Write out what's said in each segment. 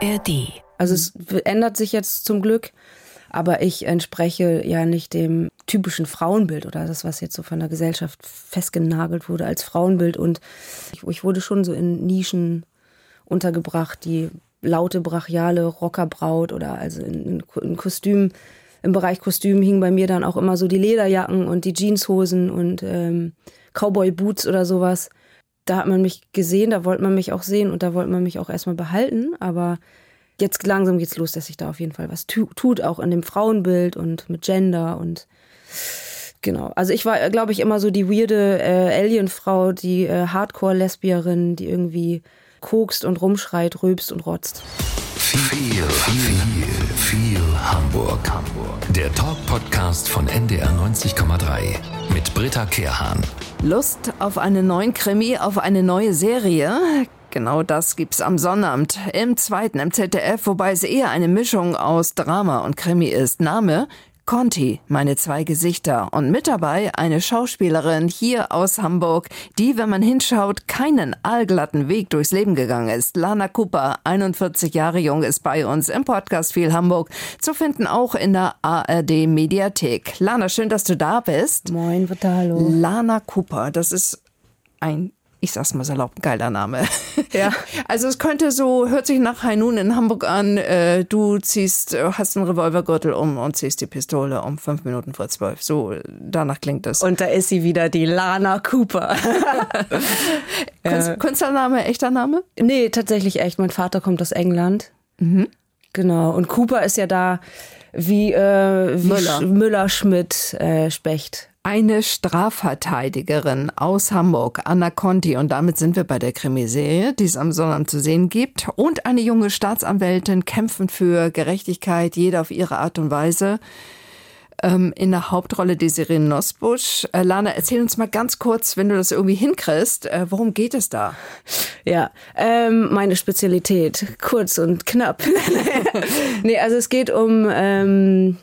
ARD. Also es ändert sich jetzt zum Glück, aber ich entspreche ja nicht dem typischen Frauenbild oder das, was jetzt so von der Gesellschaft festgenagelt wurde als Frauenbild. Und ich, ich wurde schon so in Nischen untergebracht, die laute, brachiale Rockerbraut oder also in, in Kostüm. Im Bereich Kostüm hingen bei mir dann auch immer so die Lederjacken und die Jeanshosen und ähm, Cowboy-Boots oder sowas. Da hat man mich gesehen, da wollte man mich auch sehen und da wollte man mich auch erstmal behalten. Aber jetzt langsam geht's los, dass sich da auf jeden Fall was tu tut, auch in dem Frauenbild und mit Gender und genau. Also ich war, glaube ich, immer so die weirde äh, Alien-Frau, die äh, Hardcore-Lesbierin, die irgendwie kokst und rumschreit, rülpst und rotzt. Viel, viel, viel Hamburg. Hamburg. Der Talk-Podcast von NDR 90,3 mit Britta Kehrhahn. Lust auf einen neuen Krimi, auf eine neue Serie? Genau das gibt's am Sonnabend im zweiten im ZDF, wobei es eher eine Mischung aus Drama und Krimi ist. Name Conti, meine zwei Gesichter. Und mit dabei eine Schauspielerin hier aus Hamburg, die, wenn man hinschaut, keinen allglatten Weg durchs Leben gegangen ist. Lana Cooper, 41 Jahre jung, ist bei uns im Podcast Viel Hamburg, zu finden auch in der ARD Mediathek. Lana, schön, dass du da bist. Moin, bitte, hallo. Lana Cooper, das ist ein ich sag's mal salopp, geiler Name. Ja. Also es könnte so, hört sich nach Hainun in Hamburg an, äh, du ziehst, äh, hast einen Revolvergürtel um und ziehst die Pistole um fünf Minuten vor zwölf. So, danach klingt es. Und da ist sie wieder, die Lana Cooper. Künst, Künstlername, echter Name? nee, tatsächlich echt. Mein Vater kommt aus England. Genau. Und Cooper ist ja da wie, äh, wie Müller. Sch Müller, Schmidt, äh, Specht. Eine Strafverteidigerin aus Hamburg, Anna Conti, und damit sind wir bei der Krimiserie, die es am Sonnabend zu sehen gibt, und eine junge Staatsanwältin kämpfen für Gerechtigkeit, jeder auf ihre Art und Weise. Ähm, in der Hauptrolle die Serie Nosbusch. Äh, Lana, erzähl uns mal ganz kurz, wenn du das irgendwie hinkriegst, äh, worum geht es da? Ja, ähm, meine Spezialität. Kurz und knapp. nee, also es geht um, ähm,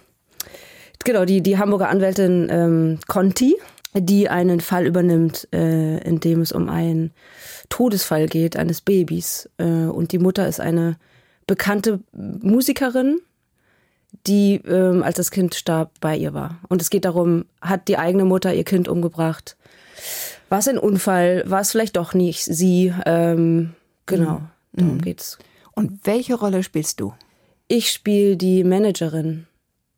genau, die, die Hamburger Anwältin ähm, Conti, die einen Fall übernimmt, äh, in dem es um einen Todesfall geht eines Babys. Äh, und die Mutter ist eine bekannte Musikerin, die, ähm, als das Kind starb, bei ihr war. Und es geht darum, hat die eigene Mutter ihr Kind umgebracht? War es ein Unfall? War es vielleicht doch nicht sie? Ähm, genau, darum geht's. Und welche Rolle spielst du? Ich spiele die Managerin.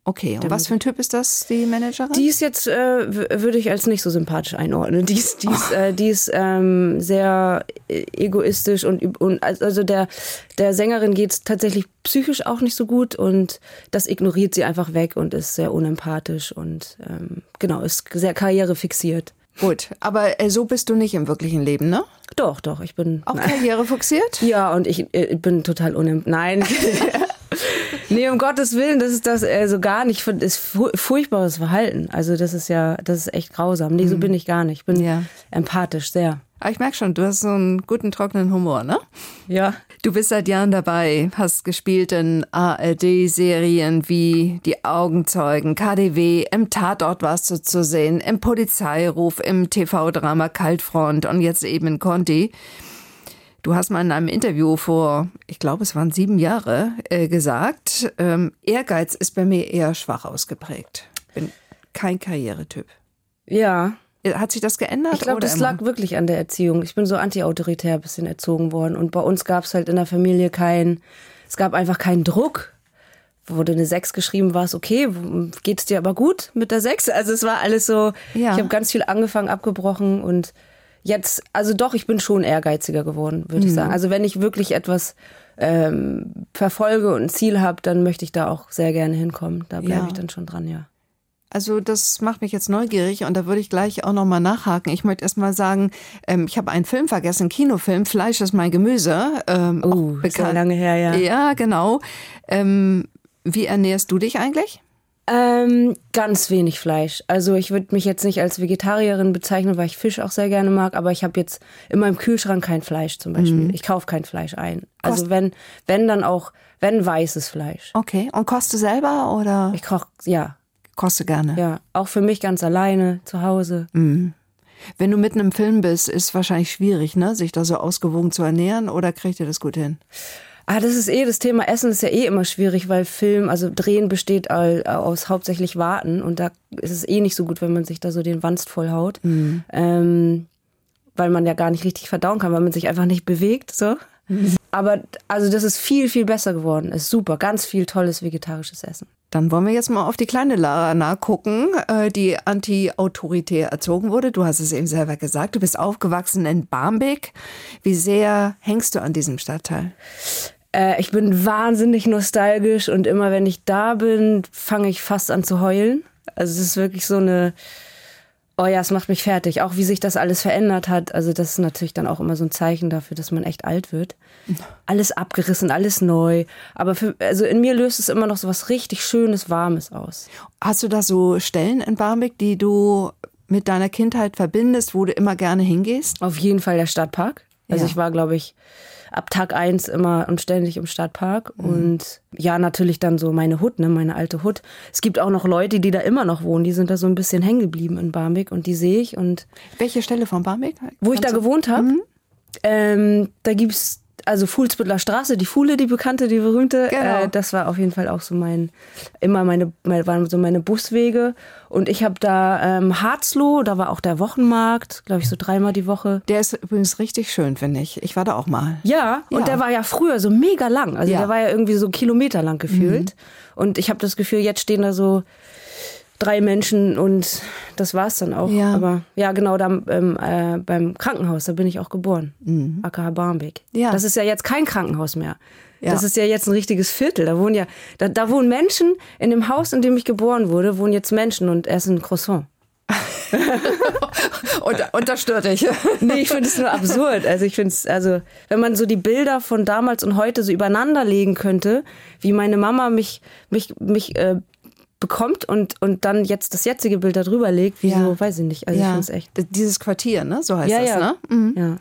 Okay, und was für ein Typ ist das, die Managerin? Die ist jetzt, äh, würde ich als nicht so sympathisch einordnen. Die ist, die ist, äh, die ist ähm, sehr äh, egoistisch und, und also der, der Sängerin geht's tatsächlich psychisch auch nicht so gut und das ignoriert sie einfach weg und ist sehr unempathisch und ähm, genau, ist sehr karrierefixiert. Gut, aber äh, so bist du nicht im wirklichen Leben, ne? Doch, doch, ich bin. Auch karrierefixiert? Ja, und ich äh, bin total unem... Nein. nee, um Gottes Willen, das ist das also gar nicht, das ist fu furchtbares Verhalten. Also das ist ja, das ist echt grausam. Nee, so bin ich gar nicht. Ich bin Ja. empathisch, sehr. Aber ich merke schon, du hast so einen guten, trockenen Humor, ne? Ja. Du bist seit Jahren dabei, hast gespielt in ARD-Serien wie Die Augenzeugen, KDW, im Tatort warst du zu sehen, im Polizeiruf, im TV-Drama Kaltfront und jetzt eben in Conti. Du hast mal in einem Interview vor, ich glaube, es waren sieben Jahre, äh, gesagt, ähm, Ehrgeiz ist bei mir eher schwach ausgeprägt. Bin kein Karrieretyp. Ja. Hat sich das geändert? Ich glaube, das immer? lag wirklich an der Erziehung. Ich bin so antiautoritär ein bisschen erzogen worden. Und bei uns gab es halt in der Familie kein, es gab einfach keinen Druck. Wurde eine Sechs geschrieben, war es okay, geht's dir aber gut mit der Sechs? Also es war alles so, Ja. ich habe ganz viel angefangen, abgebrochen und jetzt, also doch, ich bin schon ehrgeiziger geworden, würde Mhm. ich sagen. Also wenn ich wirklich etwas ähm, verfolge und ein Ziel habe, dann möchte ich da auch sehr gerne hinkommen. Da bleibe Ja. ich dann schon dran, ja. Also das macht mich jetzt neugierig und da würde ich gleich auch nochmal nachhaken. Ich möchte erst mal sagen, ähm, ich habe einen Film vergessen, Kinofilm, Fleisch ist mein Gemüse. Ähm, Oh, auch ist lange her, ja. Ja, genau. Ähm, wie ernährst du dich eigentlich? Ähm, ganz wenig Fleisch. Also ich würde mich jetzt nicht als Vegetarierin bezeichnen, weil ich Fisch auch sehr gerne mag, aber ich habe jetzt in meinem Kühlschrank kein Fleisch zum Beispiel. Ich kaufe kein Fleisch ein. Also Kost- wenn, wenn dann auch, wenn weißes Fleisch. Okay. Und kochst du selber oder Ich koche, ja, kochst du gerne? ja. Auch für mich ganz alleine zu Hause. Wenn du mitten im Film bist, ist wahrscheinlich schwierig, ne, sich da so ausgewogen zu ernähren oder kriegt ihr das gut hin? Ah, das ist eh, das Thema Essen ist ja eh immer schwierig, weil Film, also Drehen besteht all, aus hauptsächlich Warten und da ist es eh nicht so gut, wenn man sich da so den Wanst vollhaut. Mhm. Ähm, weil man ja gar nicht richtig verdauen kann, weil man sich einfach nicht bewegt, so. Aber also das ist viel, viel besser geworden. Ist super. Ganz viel tolles vegetarisches Essen. Dann wollen wir jetzt mal auf die kleine Lara nachgucken, äh, die anti-autoritär erzogen wurde. Du hast es eben selber gesagt. Du bist aufgewachsen in Barmbek. Wie sehr hängst du an diesem Stadtteil? Äh, ich bin wahnsinnig nostalgisch und immer wenn ich da bin, fange ich fast an zu heulen. Also es ist wirklich so eine Oh ja, es macht mich fertig. Auch wie sich das alles verändert hat. Also das ist natürlich dann auch immer so ein Zeichen dafür, dass man echt alt wird. Alles abgerissen, alles neu. Aber für, also in mir löst es immer noch so was richtig Schönes, Warmes aus. Hast du da so Stellen in Barmbek, die du mit deiner Kindheit verbindest, wo du immer gerne hingehst? Auf jeden Fall der Stadtpark. Also ja. ich war, glaube ich, ab Tag eins immer und ständig im Stadtpark. Mhm. Und ja, natürlich dann so meine Hut, ne, meine alte Hut. Es gibt auch noch Leute, die da immer noch wohnen, die sind da so ein bisschen hängen geblieben in Barmbek und die sehe ich. Und Welche Stelle von Barmbek? Wo ich da gewohnt habe, mhm. ähm, da gibt's also Fuhlsbüttler Straße, die Fuhle, die bekannte, die berühmte, genau. äh, das war auf jeden Fall auch so mein, immer meine, meine waren so meine Buswege. Und ich habe da ähm, Harzloh, da war auch der Wochenmarkt, glaube ich, so dreimal die Woche. Der ist übrigens richtig schön, finde ich. Ich war da auch mal. Ja, ja, und der war ja früher so mega lang. Also ja. der war ja irgendwie so kilometerlang gefühlt. Mhm. Und ich habe das Gefühl, jetzt stehen da so drei Menschen und das war's dann auch. Ja. Aber ja, genau, da ähm, äh, beim Krankenhaus, da bin ich auch geboren. Mhm. AKH Barmbek. Ja. Das ist ja jetzt kein Krankenhaus mehr. Ja. Das ist ja jetzt ein richtiges Viertel. Da wohnen ja, da, da wohnen Menschen, in dem Haus, in dem ich geboren wurde, wohnen jetzt Menschen und essen Croissant. und, und das stört dich. nee, ich finde es nur absurd. Also ich finde es, also wenn man so die Bilder von damals und heute so übereinander legen könnte, wie meine Mama mich, mich, mich äh, bekommt und, und dann jetzt das jetzige Bild darüber legt, wieso, ja. weiß ich nicht. Also ja. ich finde es echt. Dieses Quartier, ne? So heißt ja, das, ja. ne? Mhm. Ja.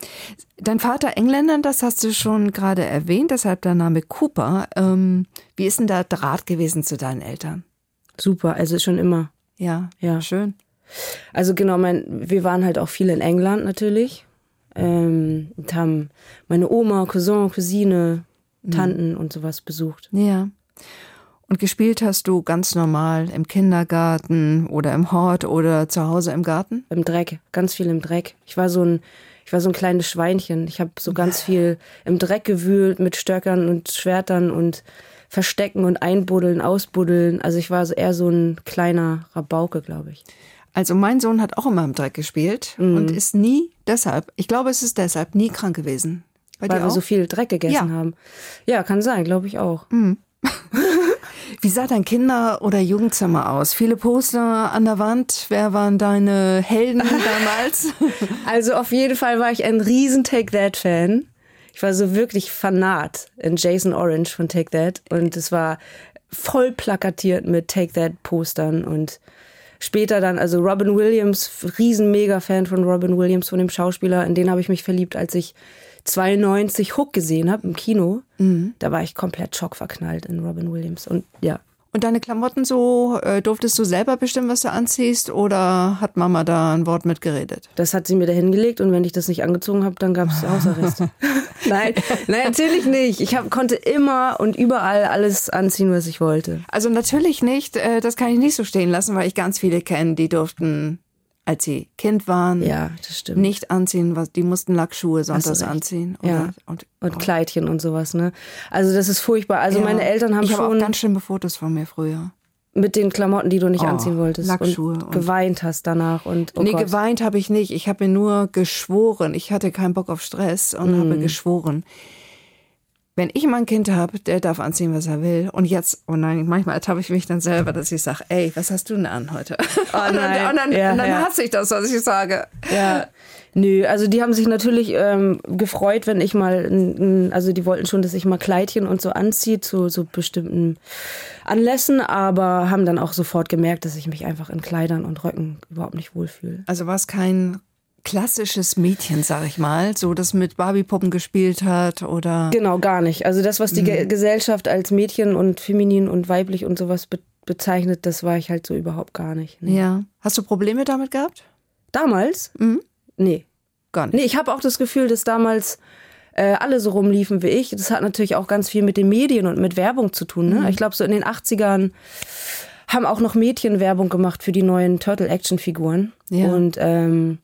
Dein Vater Engländer, das hast du schon gerade erwähnt, deshalb der Name Cooper. Ähm, wie ist denn der Draht gewesen zu deinen Eltern? Super, also schon immer. Ja, ja. Schön. Also genau, mein, wir waren halt auch viel in England natürlich. Ähm, und haben meine Oma, Cousin, Cousine, mhm. Tanten mhm. und sowas besucht. Ja. Und gespielt hast du ganz normal im Kindergarten oder im Hort oder zu Hause im Garten? Im Dreck, ganz viel im Dreck. Ich war so ein, ich war so ein kleines Schweinchen. Ich habe so ganz viel im Dreck gewühlt mit Stöckern und Schwertern und Verstecken und Einbuddeln, Ausbuddeln. Also ich war eher so ein kleiner Rabauke, glaube ich. Also mein Sohn hat auch immer im Dreck gespielt mhm. und ist nie deshalb, ich glaube, es ist deshalb nie krank gewesen. Bei Weil wir so viel Dreck gegessen ja. haben. Ja, kann sein, glaube ich auch. Mhm. Wie sah dein Kinder- oder Jugendzimmer aus? Viele Poster an der Wand. Wer waren deine Helden damals? Also auf jeden Fall war ich ein riesen Take That Fan. Ich war so wirklich Fanat in Jason Orange von Take That und es war voll plakatiert mit Take That Postern und später dann, also Robin Williams, riesen Mega-Fan von Robin Williams, von dem Schauspieler, in den habe ich mich verliebt, als ich 92 Hook gesehen habe im Kino, mhm. da war ich komplett schockverknallt in Robin Williams. Und ja. Und deine Klamotten so, äh, durftest du selber bestimmen, was du anziehst oder hat Mama da ein Wort mitgeredet? Das hat sie mir da hingelegt und wenn ich das nicht angezogen habe, dann gab es Hausarrest. nein, nein, natürlich nicht. Ich hab, konnte immer und überall alles anziehen, was ich wollte. Also natürlich nicht, äh, das kann ich nicht so stehen lassen, weil ich ganz viele kenne, die durften als sie Kind waren, ja, das stimmt. nicht anziehen, was die mussten Lackschuhe sonntags anziehen oder, ja. und, und, Kleidchen und sowas, ne? Also das ist furchtbar. Also ja. meine Eltern haben ich schon auch ganz schlimme Fotos von mir früher. Mit den Klamotten, die du nicht oh, anziehen wolltest. Lackschuhe. Und, und geweint hast danach. Und, oh nee, Gott. geweint habe ich nicht. Ich habe mir nur geschworen. Ich hatte keinen Bock auf Stress und mm. habe geschworen wenn ich mal ein Kind habe, der darf anziehen, was er will. Und jetzt, oh nein, manchmal ertappe ich mich dann selber, dass ich sage, ey, was hast du denn an heute? Oh und dann, und dann, ja, und dann ja. hasse ich das, was ich sage. Ja. Nö, also die haben sich natürlich ähm, gefreut, wenn ich mal, also die wollten schon, dass ich mal Kleidchen und so anziehe zu so bestimmten Anlässen, aber haben dann auch sofort gemerkt, dass ich mich einfach in Kleidern und Röcken überhaupt nicht wohlfühle. Also war es kein klassisches Mädchen, sag ich mal, so das mit Barbiepuppen gespielt hat oder Genau, gar nicht. Also das was die mhm. Gesellschaft als Mädchen und feminin und weiblich und sowas be bezeichnet, das war ich halt so überhaupt gar nicht. Nee. Ja. Hast du Probleme damit gehabt? Damals? Mhm. Nee, gar nicht. Nee, ich habe auch das Gefühl, dass damals äh, alle so rumliefen wie ich. Das hat natürlich auch ganz viel mit den Medien und mit Werbung zu tun. Ne? Mhm. Ich glaube, so in den 80ern haben auch noch Mädchen Werbung gemacht für die neuen Turtle-Action-Figuren. Ja. Und ähm,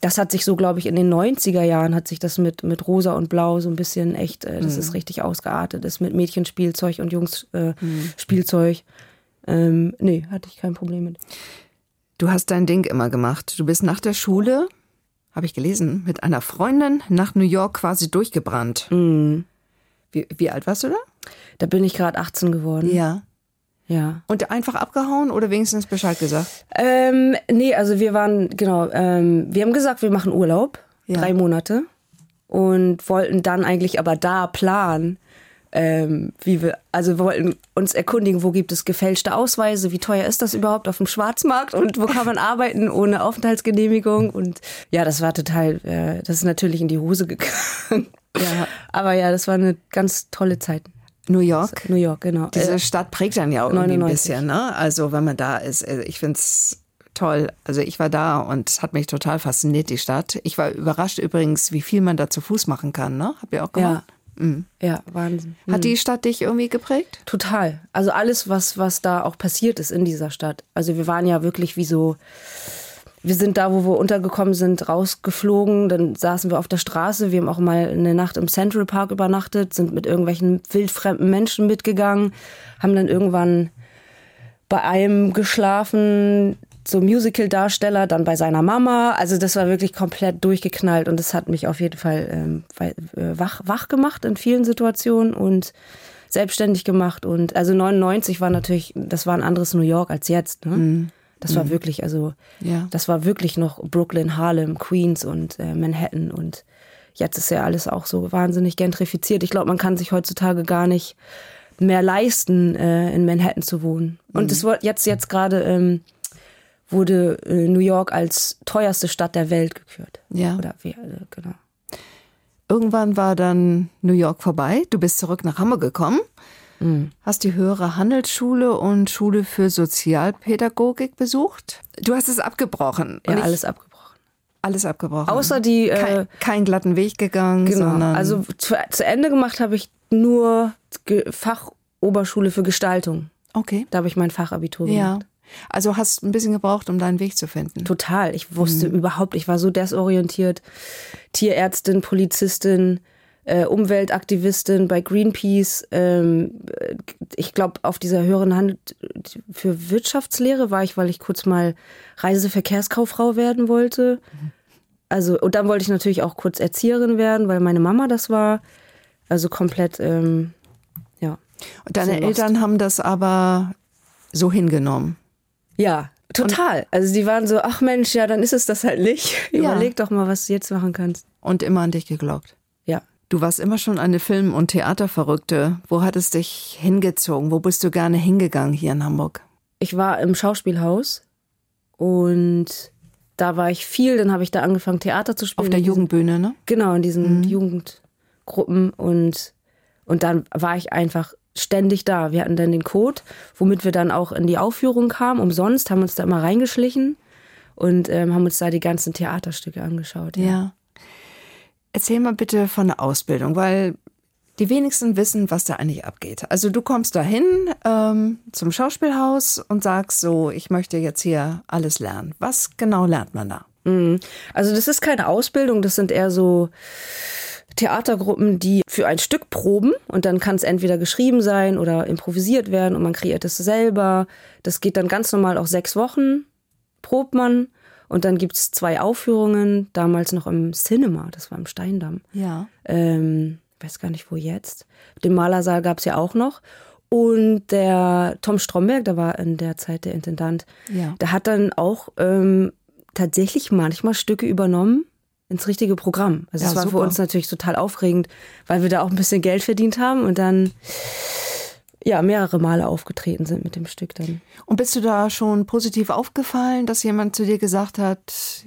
das hat sich so, glaube ich, in den 90er Jahren hat sich das mit, mit Rosa und Blau so ein bisschen echt, äh, das mhm. ist richtig ausgeartet, das mit Mädchenspielzeug und Jungs-Spielzeug. Äh, mhm. Ähm, nee, hatte ich kein Problem mit. Du hast dein Ding immer gemacht. Du bist nach der Schule, habe ich gelesen, mit einer Freundin nach New York quasi durchgebrannt. Mhm. Wie, wie alt warst du da? Da bin ich gerade 18 geworden. Ja. Ja. Und einfach abgehauen oder wenigstens Bescheid gesagt? Ähm, nee, also wir waren, genau, ähm, wir haben gesagt, wir machen Urlaub, ja. drei Monate. Und wollten dann eigentlich aber da planen, ähm, wie wir, also wir wollten uns erkundigen, wo gibt es gefälschte Ausweise, wie teuer ist das überhaupt auf dem Schwarzmarkt und wo kann man arbeiten ohne Aufenthaltsgenehmigung. Und ja, das war total, äh, das ist natürlich in die Hose gegangen. Ja. Aber ja, das war eine ganz tolle Zeit. New York. New York, genau. Diese äh, Stadt prägt dann ja auch irgendwie 99. ein bisschen, ne? Also wenn man da ist, äh, ich finde es toll. Also ich war da und es hat mich total fasziniert, die Stadt. Ich war überrascht übrigens, wie viel man da zu Fuß machen kann, ne? Habt ihr auch gemacht? Ja. Mhm. Ja, Wahnsinn. Hat die mhm. Stadt dich irgendwie geprägt? Total. Also alles, was, was da auch passiert ist in dieser Stadt. Also wir waren ja wirklich wie so wir sind da, wo wir untergekommen sind, rausgeflogen. Dann saßen wir auf der Straße. Wir haben auch mal eine Nacht im Central Park übernachtet, sind mit irgendwelchen wildfremden Menschen mitgegangen, haben dann irgendwann bei einem geschlafen, so Musical-Darsteller, dann bei seiner Mama. Also das war wirklich komplett durchgeknallt und das hat mich auf jeden Fall ähm, äh, wach, wach gemacht in vielen Situationen und selbstständig gemacht. Und also 99 war natürlich, das war ein anderes New York als jetzt. Ne? Mhm. Das mhm. war wirklich, also, ja. das war wirklich noch Brooklyn, Harlem, Queens und äh, Manhattan und jetzt ist ja alles auch so wahnsinnig gentrifiziert. Ich glaube, man kann sich heutzutage gar nicht mehr leisten, äh, in Manhattan zu wohnen. Mhm. Und es wird jetzt, jetzt gerade ähm, wurde äh, New York als teuerste Stadt der Welt gekürt. Ja. Oder wie, äh, genau. Irgendwann war dann New York vorbei. Du bist zurück nach Hamburg gekommen. Mhm. Hast die höhere Handelsschule und Schule für Sozialpädagogik besucht? Du hast es abgebrochen. Ja, alles abgebrochen. Alles abgebrochen. Außer die. Äh, kein, kein, glatten Weg gegangen. Genau. also zu, zu, Ende gemacht habe ich nur Fachoberschule für Gestaltung. Okay. Da habe ich mein Fachabitur gemacht. Ja. Also hast ein bisschen gebraucht, um deinen Weg zu finden. Total. Ich wusste mhm. überhaupt, ich war so desorientiert. Tierärztin, Polizistin, äh, Umweltaktivistin bei Greenpeace. Ähm, ich glaube, auf dieser höheren Hand für Wirtschaftslehre war ich, weil ich kurz mal Reiseverkehrskauffrau werden wollte. Also, und dann wollte ich natürlich auch kurz Erzieherin werden, weil meine Mama das war. Also komplett, ähm, ja. Und deine so Eltern haben das aber so hingenommen. Ja, total. Und also die waren so, ach Mensch, ja, dann ist es das halt nicht. Ja. Überleg doch mal, was du jetzt machen kannst. Und immer an dich geglaubt. Du warst immer schon eine Film- und Theaterverrückte. Wo hat es dich hingezogen? Wo bist du gerne hingegangen hier in Hamburg? Ich war im Schauspielhaus und da war ich viel. Dann habe ich da angefangen, Theater zu spielen. Auf der Jugendbühne, ne? Genau, in diesen mhm. Jugendgruppen. Und, und dann war ich einfach ständig da. Wir hatten dann den Code, womit wir dann auch in die Aufführung kamen, umsonst, haben uns da immer reingeschlichen und ähm, haben uns da die ganzen Theaterstücke angeschaut. ja. ja. Erzähl mal bitte von der Ausbildung, weil die wenigsten wissen, was da eigentlich abgeht. Also du kommst dahin ähm, zum Schauspielhaus und sagst so, ich möchte jetzt hier alles lernen. Was genau lernt man da? Mhm. Also das ist keine Ausbildung, das sind eher so Theatergruppen, die für ein Stück proben und dann kann es entweder geschrieben sein oder improvisiert werden und man kreiert es selber. Das geht dann ganz normal auch sechs Wochen, probt man und dann gibt es zwei Aufführungen, damals noch im Cinema, das war im Steindamm. Ja. Ähm, weiß gar nicht, wo jetzt. Den Malersaal gab es ja auch noch. Und der Tom Stromberg, der war in der Zeit der Intendant, ja. der hat dann auch ähm, tatsächlich manchmal Stücke übernommen ins richtige Programm. Also es ja, war super. für uns natürlich total aufregend, weil wir da auch ein bisschen Geld verdient haben und dann ja, mehrere Male aufgetreten sind mit dem Stück dann. Und bist du da schon positiv aufgefallen, dass jemand zu dir gesagt hat,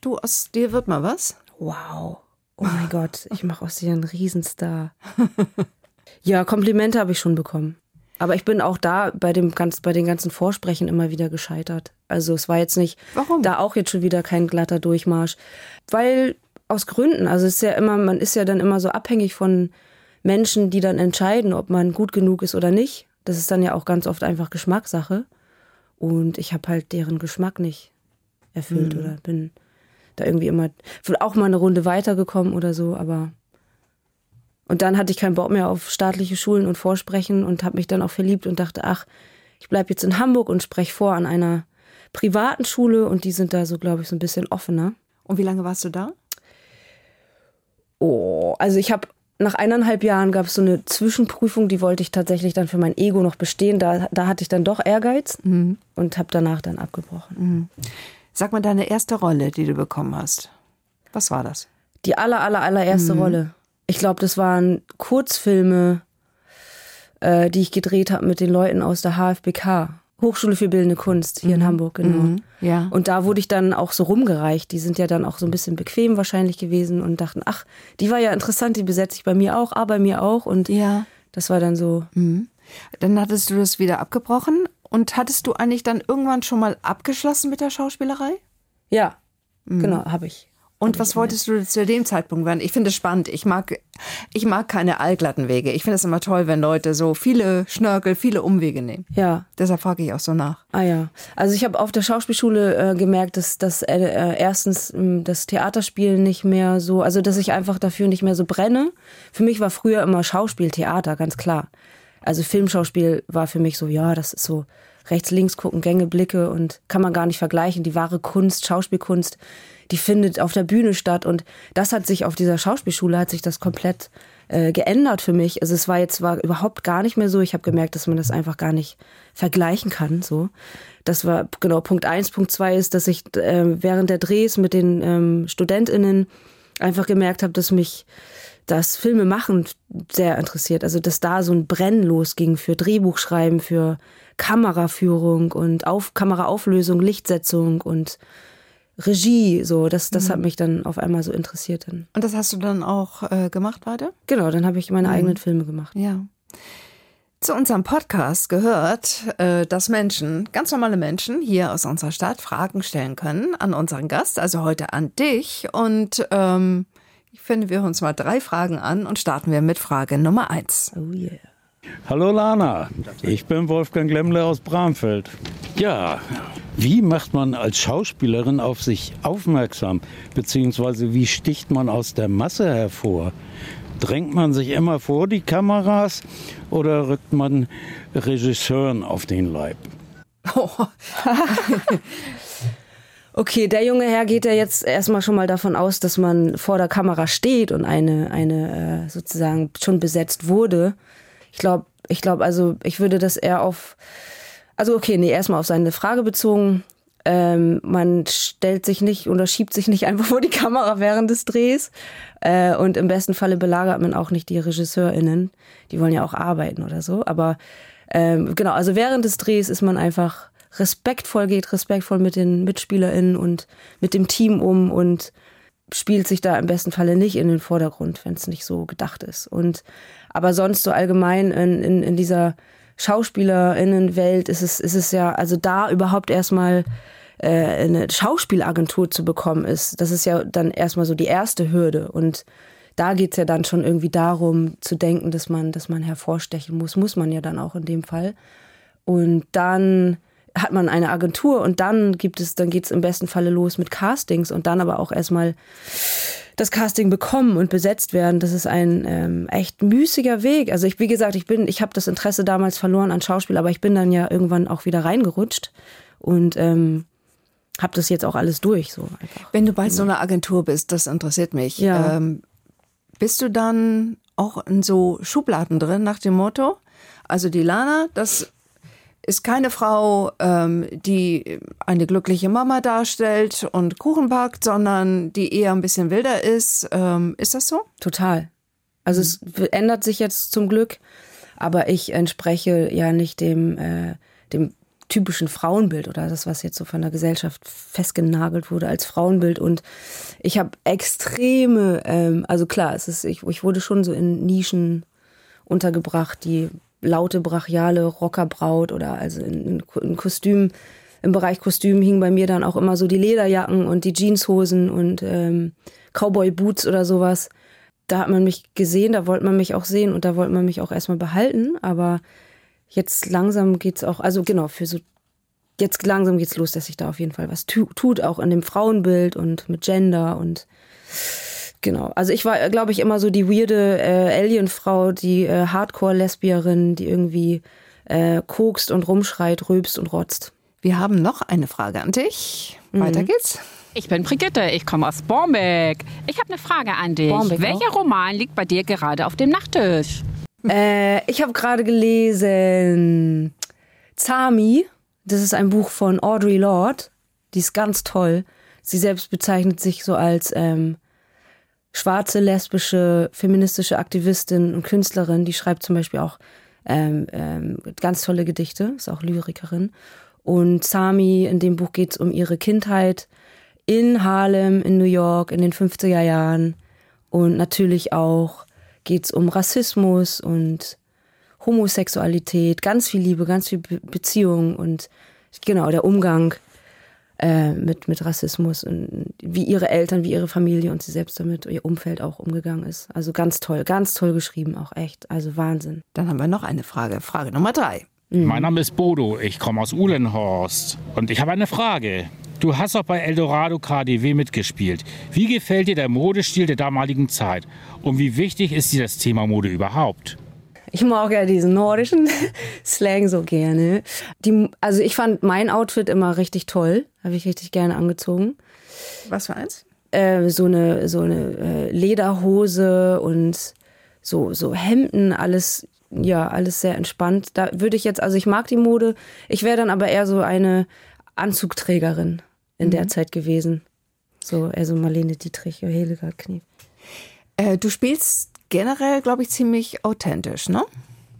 du, aus dir wird mal was? Wow. Oh mein Gott, ich mache aus dir einen Riesenstar. ja, Komplimente habe ich schon bekommen. Aber ich bin auch da bei, dem ganz, bei den ganzen Vorsprechen immer wieder gescheitert. Also es war jetzt nicht Warum? da auch jetzt schon wieder kein glatter Durchmarsch. Weil aus Gründen. Also es ist ja immer, man ist ja dann immer so abhängig von Menschen, die dann entscheiden, ob man gut genug ist oder nicht. Das ist dann ja auch ganz oft einfach Geschmackssache. Und ich habe halt deren Geschmack nicht erfüllt mhm. oder bin da irgendwie immer auch mal eine Runde weitergekommen oder so, aber und dann hatte ich keinen Bock mehr auf staatliche Schulen und Vorsprechen und habe mich dann auch verliebt und dachte, ach, ich bleibe jetzt in Hamburg und spreche vor an einer privaten Schule und die sind da so, glaube ich, so ein bisschen offener. Und wie lange warst du da? Oh, also ich habe nach eineinhalb Jahren gab es so eine Zwischenprüfung, die wollte ich tatsächlich dann für mein Ego noch bestehen. Da, da hatte ich dann doch Ehrgeiz mhm. und habe danach dann abgebrochen. Mhm. Sag mal deine erste Rolle, die du bekommen hast. Was war das? Die aller, aller, allererste mhm. Rolle. Ich glaube, das waren Kurzfilme, äh, die ich gedreht habe mit den Leuten aus der HFBK. Hochschule für Bildende Kunst hier mhm. in Hamburg, genau. Mhm. Ja. Und da wurde ich dann auch so rumgereicht. Die sind ja dann auch so ein bisschen bequem wahrscheinlich gewesen und dachten, ach, die war ja interessant, die besetze ich bei mir auch, aber bei mir auch. Und ja. das war dann so. Mhm. Dann hattest du das wieder abgebrochen und hattest du eigentlich dann irgendwann schon mal abgeschlossen mit der Schauspielerei? Ja, mhm. genau, habe ich. Und was wolltest du zu dem Zeitpunkt werden? Ich finde es spannend. Ich mag, ich mag keine allglatten Wege. Ich finde es immer toll, wenn Leute so viele Schnörkel, viele Umwege nehmen. Ja. Deshalb frage ich auch so nach. Ah ja. Also ich habe auf der Schauspielschule äh, gemerkt, dass, dass äh, äh erstens äh, das Theaterspielen nicht mehr so, also dass ich einfach dafür nicht mehr so brenne. Für mich war früher immer Schauspiel, Theater, ganz klar. Also Filmschauspiel war für mich so, ja, das ist so rechts, links gucken, Gänge, Blicke und kann man gar nicht vergleichen. Die wahre Kunst, Schauspielkunst die findet auf der Bühne statt. Und das hat sich auf dieser Schauspielschule, hat sich das komplett äh, geändert für mich. Also es war jetzt war überhaupt gar nicht mehr so. Ich habe gemerkt, dass man das einfach gar nicht vergleichen kann. So, das war genau Punkt eins. Punkt zwei ist, dass ich äh, während der Drehs mit den ähm, StudentInnen einfach gemerkt habe, dass mich das Filme machen sehr interessiert. Also dass da so ein Brennen losging für Drehbuchschreiben, für Kameraführung und auf Kameraauflösung, Lichtsetzung und Regie, so, das, das mhm. hat mich dann auf einmal so interessiert. Dann. Und das hast du dann auch äh, gemacht weiter? Genau, dann habe ich meine mhm. eigenen Filme gemacht. Ja. Zu unserem Podcast gehört, äh, dass Menschen, ganz normale Menschen hier aus unserer Stadt Fragen stellen können an unseren Gast, also heute an dich. Und ähm, ich finde, wir hören uns mal drei Fragen an und starten wir mit Frage Nummer eins. Oh yeah. Hallo Lana, ich bin Wolfgang Lemmle aus Bramfeld. Ja, wie macht man als Schauspielerin auf sich aufmerksam? Beziehungsweise wie sticht man aus der Masse hervor? Drängt man sich immer vor die Kameras oder rückt man Regisseuren auf den Leib? Oh. okay, der junge Herr geht ja jetzt erstmal schon mal davon aus, dass man vor der Kamera steht und eine, eine äh, sozusagen schon besetzt wurde. Ich glaube, ich glaube, also ich würde das eher auf, also okay, nee, erstmal auf seine Frage bezogen. Ähm, man stellt sich nicht oder schiebt sich nicht einfach vor die Kamera während des Drehs. Äh, und im besten Falle belagert man auch nicht die RegisseurInnen. Die wollen ja auch arbeiten oder so. Aber ähm, genau, also während des Drehs ist man einfach respektvoll, geht respektvoll mit den MitspielerInnen und mit dem Team um und spielt sich da im besten Falle nicht in den Vordergrund, wenn es nicht so gedacht ist. Und aber sonst so allgemein in, in, in dieser SchauspielerInnenwelt ist es, ist es ja, also da überhaupt erstmal äh, eine Schauspielagentur zu bekommen ist, das ist ja dann erstmal so die erste Hürde. Und da geht's ja dann schon irgendwie darum zu denken, dass man, dass man hervorstechen muss, muss man ja dann auch in dem Fall. Und dann hat man eine Agentur und dann gibt es, dann geht's im besten Falle los mit Castings und dann aber auch erstmal das Casting bekommen und besetzt werden. Das ist ein ähm, echt müßiger Weg. Also ich, wie gesagt, ich bin, ich habe das Interesse damals verloren an Schauspiel, aber ich bin dann ja irgendwann auch wieder reingerutscht und ähm, habe das jetzt auch alles durch. So einfach. Wenn du bei so einer Agentur bist, das interessiert mich. Ja. Ähm, bist du dann auch in so Schubladen drin nach dem Motto? Also die Lana, das ist keine Frau, ähm, die eine glückliche Mama darstellt und Kuchen backt, sondern die eher ein bisschen wilder ist. Ähm, ist das so? Total. Also mhm. es ändert sich jetzt zum Glück, aber ich entspreche ja nicht dem, äh, dem typischen Frauenbild oder das, was jetzt so von der Gesellschaft festgenagelt wurde als Frauenbild. Und ich habe extreme, ähm, also klar, es ist, ich, ich wurde schon so in Nischen untergebracht, die laute, brachiale Rockerbraut oder also in, in Kostüm. Im Bereich Kostüm hingen bei mir dann auch immer so die Lederjacken und die Jeanshosen und ähm, Cowboy-Boots oder sowas. Da hat man mich gesehen, da wollte man mich auch sehen und da wollte man mich auch erstmal behalten. Aber jetzt langsam geht's auch, also genau, für so, jetzt langsam geht's los, dass sich da auf jeden Fall was tu tut, auch in dem Frauenbild und mit Gender und genau. Also ich war, glaube ich, immer so die weirde äh, Alien-Frau, die äh, Hardcore-Lesbierin, die irgendwie äh, kokst und rumschreit, rülpst und rotzt. Wir haben noch eine Frage an dich. Weiter Mhm. geht's. Ich bin Brigitte, ich komme aus Bornbeck. Ich habe eine Frage an dich. Bornbeck Welcher Roman liegt bei dir gerade auf dem Nachttisch? Äh, ich habe gerade gelesen Zami. Das ist ein Buch von Audre Lorde. Die ist ganz toll. Sie selbst bezeichnet sich so als ähm, schwarze, lesbische, feministische Aktivistin und Künstlerin. Die schreibt zum Beispiel auch ähm, ähm, ganz tolle Gedichte, ist auch Lyrikerin. Und Sami, in dem Buch geht es um ihre Kindheit in Harlem, in New York, in den 50er Jahren. Und natürlich auch geht es um Rassismus und Homosexualität, ganz viel Liebe, ganz viel Be Beziehung und genau der Umgang äh, mit, mit Rassismus und wie ihre Eltern, wie ihre Familie und sie selbst damit, ihr Umfeld auch umgegangen ist. Also ganz toll, ganz toll geschrieben, auch echt. Also Wahnsinn. Dann haben wir noch eine Frage. Frage Nummer drei. Mein Name ist Bodo, ich komme aus Uhlenhorst und ich habe eine Frage. Du hast auch bei Eldorado KDW mitgespielt. Wie gefällt dir der Modestil der damaligen Zeit? Und wie wichtig ist dir das Thema Mode überhaupt? Ich mag ja diesen nordischen Slang so gerne. Die, also ich fand mein Outfit immer richtig toll, habe ich richtig gerne angezogen. Was für eins? äh, so eine so eine äh, Lederhose und so so Hemden, alles ja alles sehr entspannt. Da würde ich jetzt, also ich mag die Mode. Ich wäre dann aber eher so eine Anzugträgerin in der Zeit gewesen. So eher so Marlene Dietrich, Hildegard Knie. Äh, du spielst generell, glaube ich, ziemlich authentisch, ne?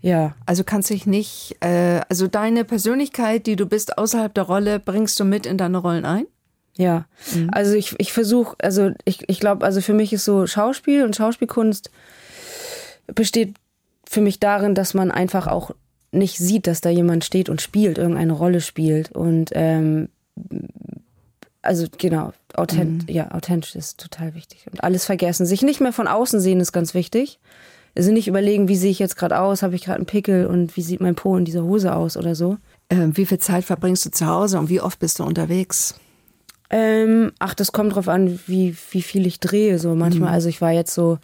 Ja, Also kannst dich nicht, äh, also deine Persönlichkeit, die du bist außerhalb der Rolle, bringst du mit in deine Rollen ein? Ja, also ich, ich versuche, also ich, ich glaube, also für mich ist so Schauspiel und Schauspielkunst besteht für mich darin, dass man einfach auch nicht sieht, dass da jemand steht und spielt, irgendeine Rolle spielt. Und ähm, also genau, authent ja, authentisch ist total wichtig. Und alles vergessen. Sich nicht mehr von außen sehen ist ganz wichtig. Also nicht überlegen, wie sehe ich jetzt gerade aus, habe ich gerade einen Pickel und wie sieht mein Po in dieser Hose aus oder so. Äh, wie viel Zeit verbringst du zu Hause und wie oft bist du unterwegs? Ähm, ach, das kommt drauf an, wie, wie viel ich drehe. So manchmal, also ich war jetzt so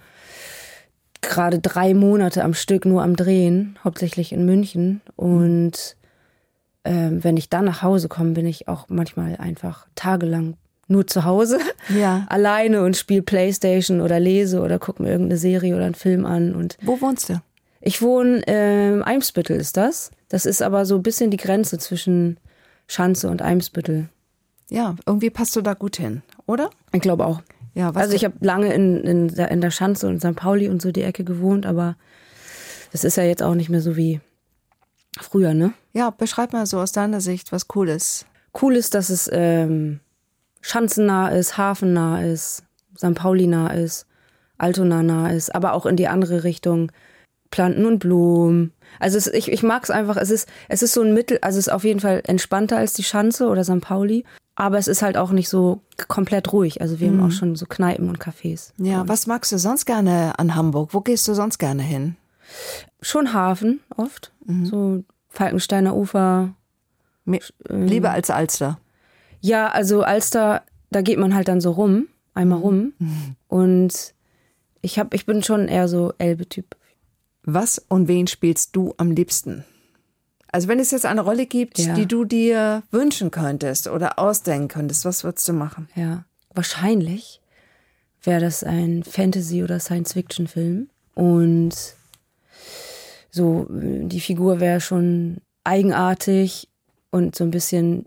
gerade drei Monate am Stück nur am Drehen, hauptsächlich in München. Und ähm, wenn ich dann nach Hause komme, bin ich auch manchmal einfach tagelang nur zu Hause, Ja. alleine und spiele Playstation oder lese oder gucke mir irgendeine Serie oder einen Film an. Und Wo wohnst du? ich wohne ähm, Eimsbüttel ist das. Das ist aber so ein bisschen die Grenze zwischen Schanze und Eimsbüttel. Ja, irgendwie passt du da gut hin, oder? Ich glaube auch. Ja, was Also ich habe lange in, in, der- in der Schanze und St. Pauli und so die Ecke gewohnt, aber das ist ja jetzt auch nicht mehr so wie früher, ne? Ja, beschreib mal so aus deiner Sicht was Cooles. Cool ist, dass es ähm, schanzennah ist, hafennah ist, St. Pauli nah ist, Altona nah ist, aber auch in die andere Richtung. Planten und Blumen. Also es, ich, ich mag es einfach, es ist, es ist so ein Mittel, also es ist auf jeden Fall entspannter als die Schanze oder St. Pauli, aber es ist halt auch nicht so komplett ruhig. Also wir haben auch schon so Kneipen und Cafés. Ja, was magst du sonst gerne an Hamburg? Wo gehst du sonst gerne hin? Schon Hafen oft. So Falkensteiner Ufer. Mi- Lieber als Alster. Ja, also Alster, da geht man halt dann so rum, einmal rum. Und ich hab, ich bin schon eher so Elbe-Typ. Was und wen spielst du am liebsten? Also wenn es jetzt eine Rolle gibt, Ja. die du dir wünschen könntest oder ausdenken könntest, was würdest du machen? Ja. Wahrscheinlich wäre das ein Fantasy- oder Science-Fiction-Film. Und so, die Figur wäre schon eigenartig und so ein bisschen,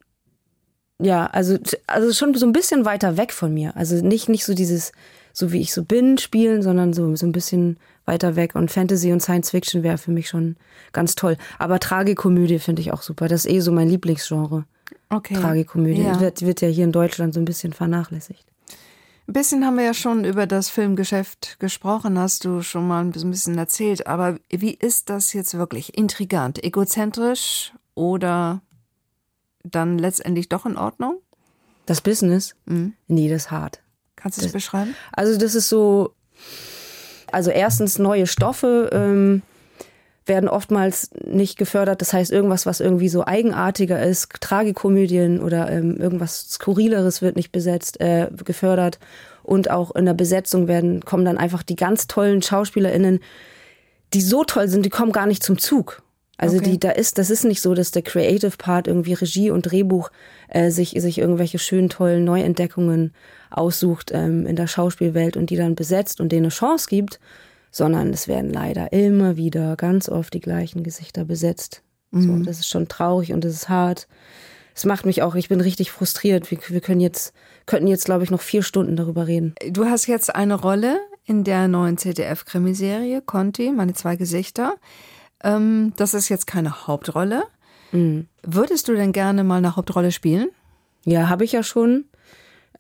ja, also, also schon so ein bisschen weiter weg von mir. Also nicht, nicht so dieses, so wie ich so bin, spielen, sondern so, so ein bisschen weiter weg. Und Fantasy und Science Fiction wäre für mich schon ganz toll. Aber Tragikomödie finde ich auch super. Das ist eh so mein Lieblingsgenre. Okay. Tragikomödie. Ja. Wird, wird ja hier in Deutschland so ein bisschen vernachlässigt. Ein bisschen haben wir ja schon über das Filmgeschäft gesprochen, hast du schon mal ein bisschen erzählt. Aber wie ist das jetzt wirklich? Intrigant, egozentrisch oder dann letztendlich doch in Ordnung? Das Business? Mhm. Nee, das ist hart. Kannst du es beschreiben? Also das ist so, also erstens neue Stoffe ähm, werden oftmals nicht gefördert. Das heißt irgendwas, was irgendwie so eigenartiger ist, Tragikomödien oder ähm, irgendwas Skurrileres wird nicht besetzt, äh, gefördert. Und auch in der Besetzung werden kommen dann einfach die ganz tollen SchauspielerInnen, die so toll sind, die kommen gar nicht zum Zug. Also Okay. die, da ist, das ist nicht so, dass der Creative Part irgendwie Regie und Drehbuch äh, sich, sich irgendwelche schönen, tollen Neuentdeckungen aussucht ähm, in der Schauspielwelt und die dann besetzt und denen eine Chance gibt, sondern es werden leider immer wieder ganz oft die gleichen Gesichter besetzt. So, das ist schon traurig und das ist hart. Es macht mich auch, ich bin richtig frustriert. Wir, wir können jetzt, könnten jetzt, glaube ich, noch vier Stunden darüber reden. Du hast jetzt eine Rolle in der neuen ZDF-Krimiserie Conti, meine zwei Gesichter. Ähm, das ist jetzt keine Hauptrolle. Würdest du denn gerne mal eine Hauptrolle spielen? Ja, habe ich ja schon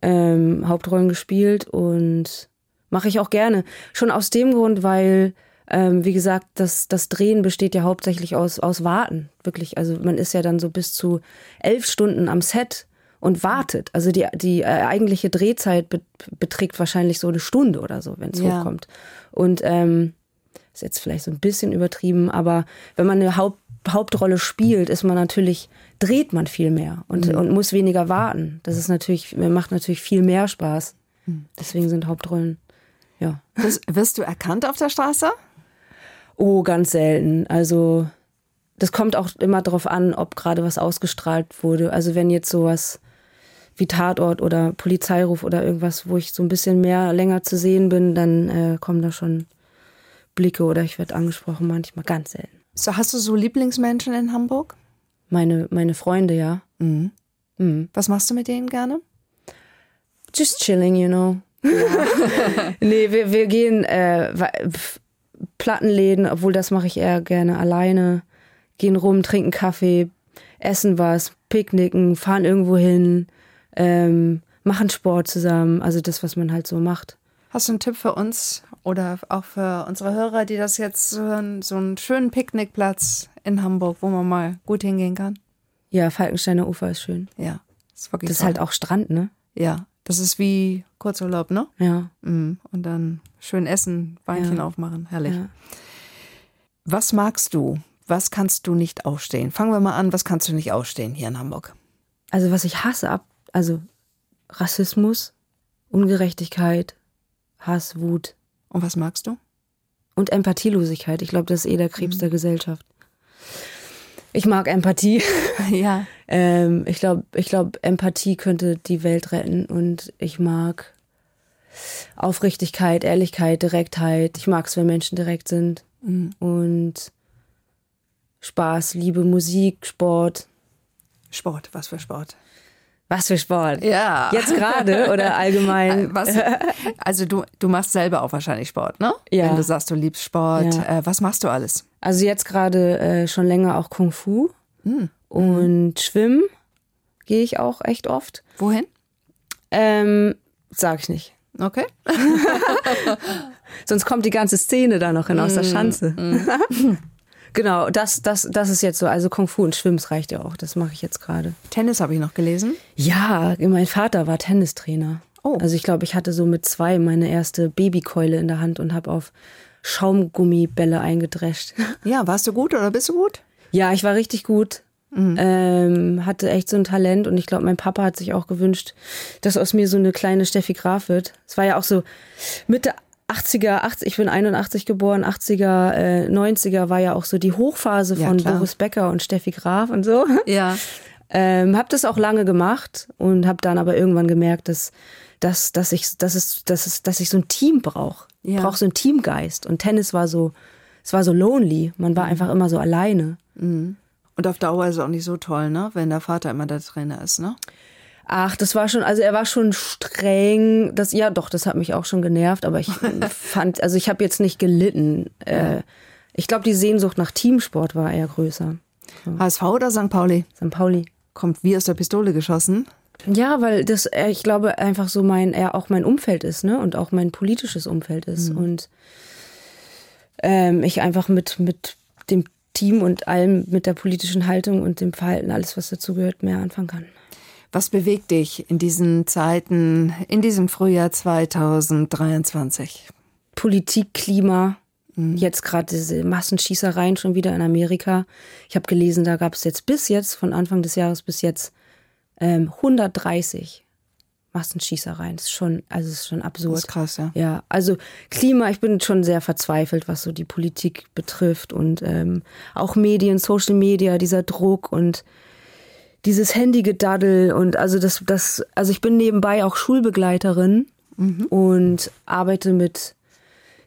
ähm, Hauptrollen gespielt und mache ich auch gerne. Schon aus dem Grund, weil, ähm, wie gesagt, das, das Drehen besteht ja hauptsächlich aus, aus Warten. Wirklich. Also man ist ja dann so bis zu elf Stunden am Set und wartet. Also die, die äh, eigentliche Drehzeit be beträgt wahrscheinlich so eine Stunde oder so, wenn es Ja. hochkommt. Und ähm, ist jetzt vielleicht so ein bisschen übertrieben, aber wenn man eine Haupt Hauptrolle spielt, ist man natürlich, dreht man viel mehr und, und muss weniger warten. Das ist natürlich, macht natürlich viel mehr Spaß. Deswegen sind Hauptrollen, ja. Wirst, wirst du erkannt auf der Straße? Oh, ganz selten. Also, das kommt auch immer darauf an, ob gerade was ausgestrahlt wurde. Also, wenn jetzt sowas wie Tatort oder Polizeiruf oder irgendwas, wo ich so ein bisschen mehr länger zu sehen bin, dann äh, kommen da schon Blicke oder ich werde angesprochen, manchmal ganz selten. So, hast du so Lieblingsmenschen in Hamburg? Meine, meine Freunde, ja. Was machst du mit denen gerne? Just chilling, you know. nee, wir, wir gehen äh, Plattenläden, obwohl das mache ich eher gerne alleine. Gehen rum, trinken Kaffee, essen was, picknicken, fahren irgendwo hin, ähm, machen Sport zusammen. Also das, was man halt so macht. Hast du einen Tipp für uns oder auch für unsere Hörer, die das jetzt hören, so einen schönen Picknickplatz in Hamburg, wo man mal gut hingehen kann? Ja, Falkensteiner Ufer ist schön. Ja, ist wirklich Das ist toll. halt auch Strand, ne? Ja, das ist wie Kurzurlaub, ne? Ja. Mhm. Und dann schön essen, Weinchen Ja. aufmachen, herrlich. ja. Was magst du? Was kannst du nicht ausstehen? Fangen wir mal an, was kannst du nicht ausstehen hier in Hamburg? Also was ich hasse ab, also Rassismus, Ungerechtigkeit, Hass, Wut, Und was magst du? Und Empathielosigkeit. Ich glaube, das ist eh der Krebs der Gesellschaft. Ich mag Empathie. Ja. ähm, ich glaube, ich glaub, Empathie könnte die Welt retten. Und ich mag Aufrichtigkeit, Ehrlichkeit, Direktheit. Ich mag es, wenn Menschen direkt sind. Und Spaß, Liebe, Musik, Sport. Sport, was für Sport? Was für Sport. Ja. Jetzt gerade oder allgemein? Was, also du, du machst selber auch wahrscheinlich Sport, ne? Ja. Wenn du sagst, du liebst Sport. Ja. Äh, was machst du alles? Also jetzt gerade äh, schon länger auch Kung Fu und Schwimmen gehe ich auch echt oft. Wohin? Ähm, sag ich nicht. Okay. Sonst kommt die ganze Szene da noch hin aus der Schanze. genau, das, das, das ist jetzt so. Also Kung Fu und Schwimmen reicht ja auch. Das mache ich jetzt gerade. Tennis habe ich noch gelesen. Ja, mein Vater war Tennistrainer. Oh. Also ich glaube, ich hatte so mit zwei meine erste Babykeule in der Hand und habe auf Schaumgummibälle eingedrescht. Ja, warst du gut oder bist du gut? Ja, ich war richtig gut. Ähm, hatte echt so ein Talent und ich glaube, mein Papa hat sich auch gewünscht, dass aus mir so eine kleine Steffi Graf wird. Es war ja auch so Mitte 80er, 80, ich bin 81 geboren, 80er, äh, 90er war ja auch so die Hochphase Ja, von klar. Boris Becker und Steffi Graf und so. Ja. Ähm, hab das auch lange gemacht und habe dann aber irgendwann gemerkt, dass, dass, dass, ich, dass, es, dass, es, dass ich so ein Team brauche. Ja. Ich brauche so einen Teamgeist. Und Tennis war so, es war so lonely. Man war einfach immer so alleine. Und auf Dauer ist es auch nicht so toll, ne? Wenn der Vater immer der Trainer ist, ne? Ach, das war schon, also er war schon streng. Das, ja, doch, das hat mich auch schon genervt, aber ich fand, also ich habe jetzt nicht gelitten. Äh, ich glaube, die Sehnsucht nach Teamsport war eher größer. HSV oder St. Pauli? St. Pauli. Kommt wie aus der Pistole geschossen. Ja, weil das, äh, ich glaube, einfach so mein, er auch mein Umfeld ist, ne? Und auch mein politisches Umfeld ist. Und ähm, ich einfach mit, mit dem Team und allem, mit der politischen Haltung und dem Verhalten, alles, was dazu gehört, mehr anfangen kann. Was bewegt dich in diesen Zeiten, in diesem Frühjahr 2023? Politik, Klima, mhm. jetzt gerade diese Massenschießereien schon wieder in Amerika. Ich habe gelesen, da gab es jetzt bis jetzt, von Anfang des Jahres bis jetzt, ähm, 130 Massenschießereien. Das ist schon, also das ist schon absurd. Das ist krass, ja. Ja, also Klima, ich bin schon sehr verzweifelt, was so die Politik betrifft und ähm, auch Medien, Social Media, dieser Druck und dieses Handygedaddel und also das, das, also ich bin nebenbei auch Schulbegleiterin mhm. und arbeite mit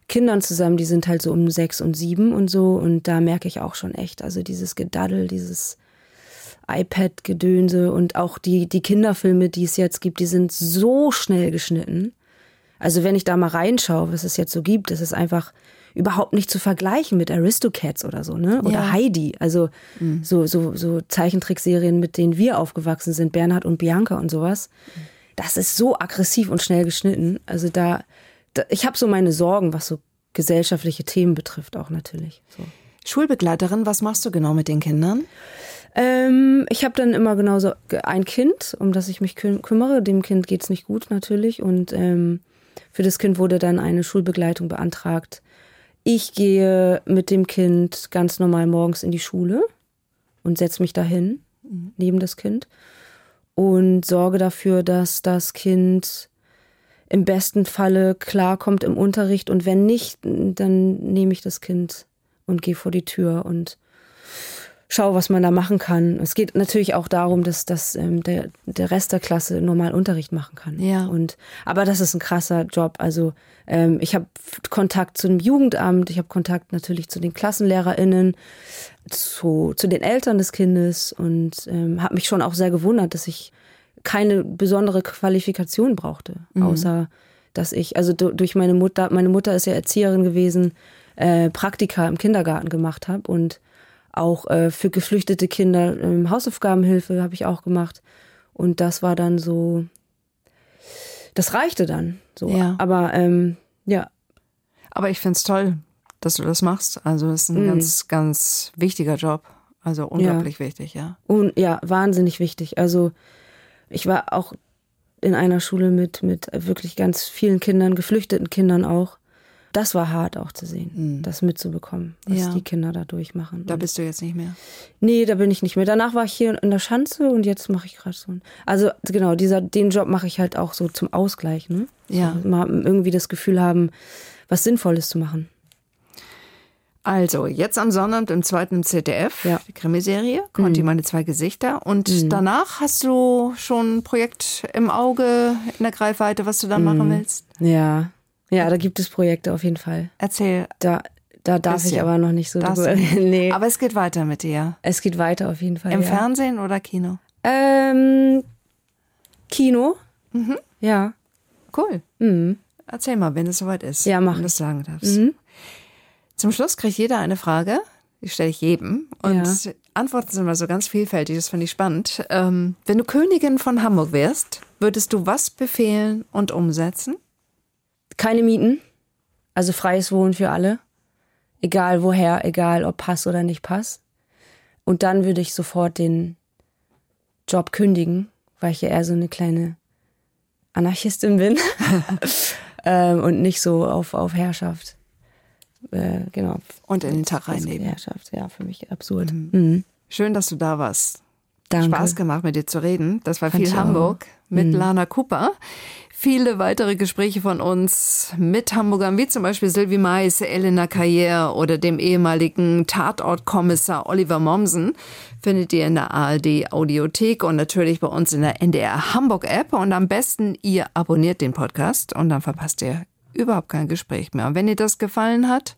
Kindern zusammen, die sind halt so um sechs und sieben und so und da merke ich auch schon echt, also dieses Gedaddel, dieses iPad-Gedönse und auch die, die Kinderfilme, die es jetzt gibt, die sind so schnell geschnitten. Also wenn ich da mal reinschaue, was es jetzt so gibt, das ist einfach überhaupt nicht zu vergleichen mit Aristocats oder so, ne? Oder ja. Heidi. Also mhm. so, so, so Zeichentrickserien, mit denen wir aufgewachsen sind, Bernhard und Bianca und sowas. Das ist so aggressiv und schnell geschnitten. Also da, da ich habe so meine Sorgen, was so gesellschaftliche Themen betrifft, auch natürlich. So. Schulbegleiterin, was machst du genau mit den Kindern? Ähm, ich habe dann immer genauso ein Kind, um das ich mich kü kümmere. Dem Kind geht's nicht gut natürlich. Und ähm, für das Kind wurde dann eine Schulbegleitung beantragt. Ich gehe mit dem Kind ganz normal morgens in die Schule und setze mich dahin, mhm. neben das Kind, und sorge dafür, dass das Kind im besten Falle klarkommt im Unterricht. Und wenn nicht, dann nehme ich das Kind und gehe vor die Tür und schau, was man da machen kann. Es geht natürlich auch darum, dass, dass ähm, der, der Rest der Klasse normal Unterricht machen kann. Ja. Und aber das ist ein krasser Job. Also ähm, ich habe Kontakt zu dem Jugendamt, ich habe Kontakt natürlich zu den KlassenlehrerInnen, zu, zu den Eltern des Kindes und ähm, habe mich schon auch sehr gewundert, dass ich keine besondere Qualifikation brauchte, mhm. außer dass ich, also durch meine Mutter, meine Mutter ist ja Erzieherin gewesen, äh, Praktika im Kindergarten gemacht habe und auch äh, für geflüchtete Kinder ähm, Hausaufgabenhilfe habe ich auch gemacht. Und das war dann so, das reichte dann. So. Ja. Aber ähm, ja. Aber ich finde es toll, dass du das machst. Also es ist ein mm. ganz, ganz wichtiger Job. Also unglaublich ja. wichtig, ja. Und ja, wahnsinnig wichtig. Also ich war auch in einer Schule mit, mit wirklich ganz vielen Kindern, geflüchteten Kindern auch das war hart auch zu sehen, mhm. das mitzubekommen, was ja. die Kinder da durchmachen. Da bist du jetzt nicht mehr? Nee, da bin ich nicht mehr. Danach war ich hier in der Schanze und jetzt mache ich gerade so. Also genau, dieser, den Job mache ich halt auch so zum Ausgleich. Ne? Ja. So, mal irgendwie das Gefühl haben, was Sinnvolles zu machen. Also, jetzt am Sonnabend im zweiten ZDF, ja. die Krimiserie, Conti mhm. meine zwei Gesichter. Und mhm. danach hast du schon ein Projekt im Auge, in der Greifweite, was du dann mhm. machen willst? Ja, ja, da gibt es Projekte auf jeden Fall. Erzähl. Da, da darf bisschen. ich aber noch nicht so drüber. nee. Aber es geht weiter mit dir. Es geht weiter auf jeden Fall. Im ja. Fernsehen oder Kino? Ähm, Kino. Mhm. Ja. Cool. Mhm. Erzähl mal, wenn es soweit ist. Ja, mach. Wenn du es sagen darfst. Mhm. Zum Schluss kriegt jeder eine Frage. Die stelle ich jedem. Und ja. Antworten sind immer so ganz vielfältig. Das finde ich spannend. Ähm, wenn du Königin von Hamburg wärst, würdest du was befehlen und umsetzen? Keine Mieten, also freies Wohnen für alle, egal woher, egal ob Pass oder nicht Pass. Und dann würde ich sofort den Job kündigen, weil ich ja eher so eine kleine Anarchistin bin ähm, und nicht so auf, auf Herrschaft. Äh, genau. Und in den Tag reinnehmen. Herrschaft, ja, für mich absurd. Mhm. Mhm. Schön, dass du da warst. Danke. Spaß gemacht, mit dir zu reden. Das war Fand viel Hamburg auch. Mit mhm. Lana Cooper viele weitere Gespräche von uns mit Hamburgern, wie zum Beispiel Sylvie Mais, Elena Carrière oder dem ehemaligen Tatortkommissar Oliver Mommsen, findet ihr in der ARD Audiothek und natürlich bei uns in der NDR Hamburg App. Und am besten ihr abonniert den Podcast und dann verpasst ihr überhaupt kein Gespräch mehr. Und wenn dir das gefallen hat,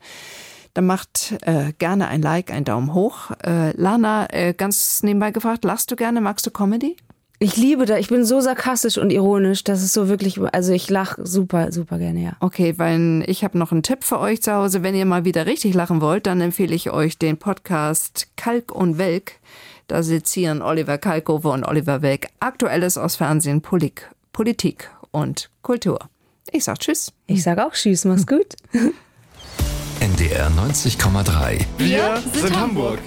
dann macht äh, gerne ein Like, einen Daumen hoch. Äh, Lana, äh, ganz nebenbei gefragt, lachst du gerne, magst du Comedy? Ich liebe da, ich bin so sarkastisch und ironisch, dass es so wirklich, also ich lache super, super gerne, ja. Okay, weil ich habe noch einen Tipp für euch zu Hause. Wenn ihr mal wieder richtig lachen wollt, dann empfehle ich euch den Podcast Kalk und Welk. Da sezieren Oliver Kalkover und Oliver Welk Aktuelles aus Fernsehen, Polik, Politik und Kultur. Ich sag Tschüss. Ich sag auch Tschüss, mach's gut. NDR 90,3. Wir sind Hamburg.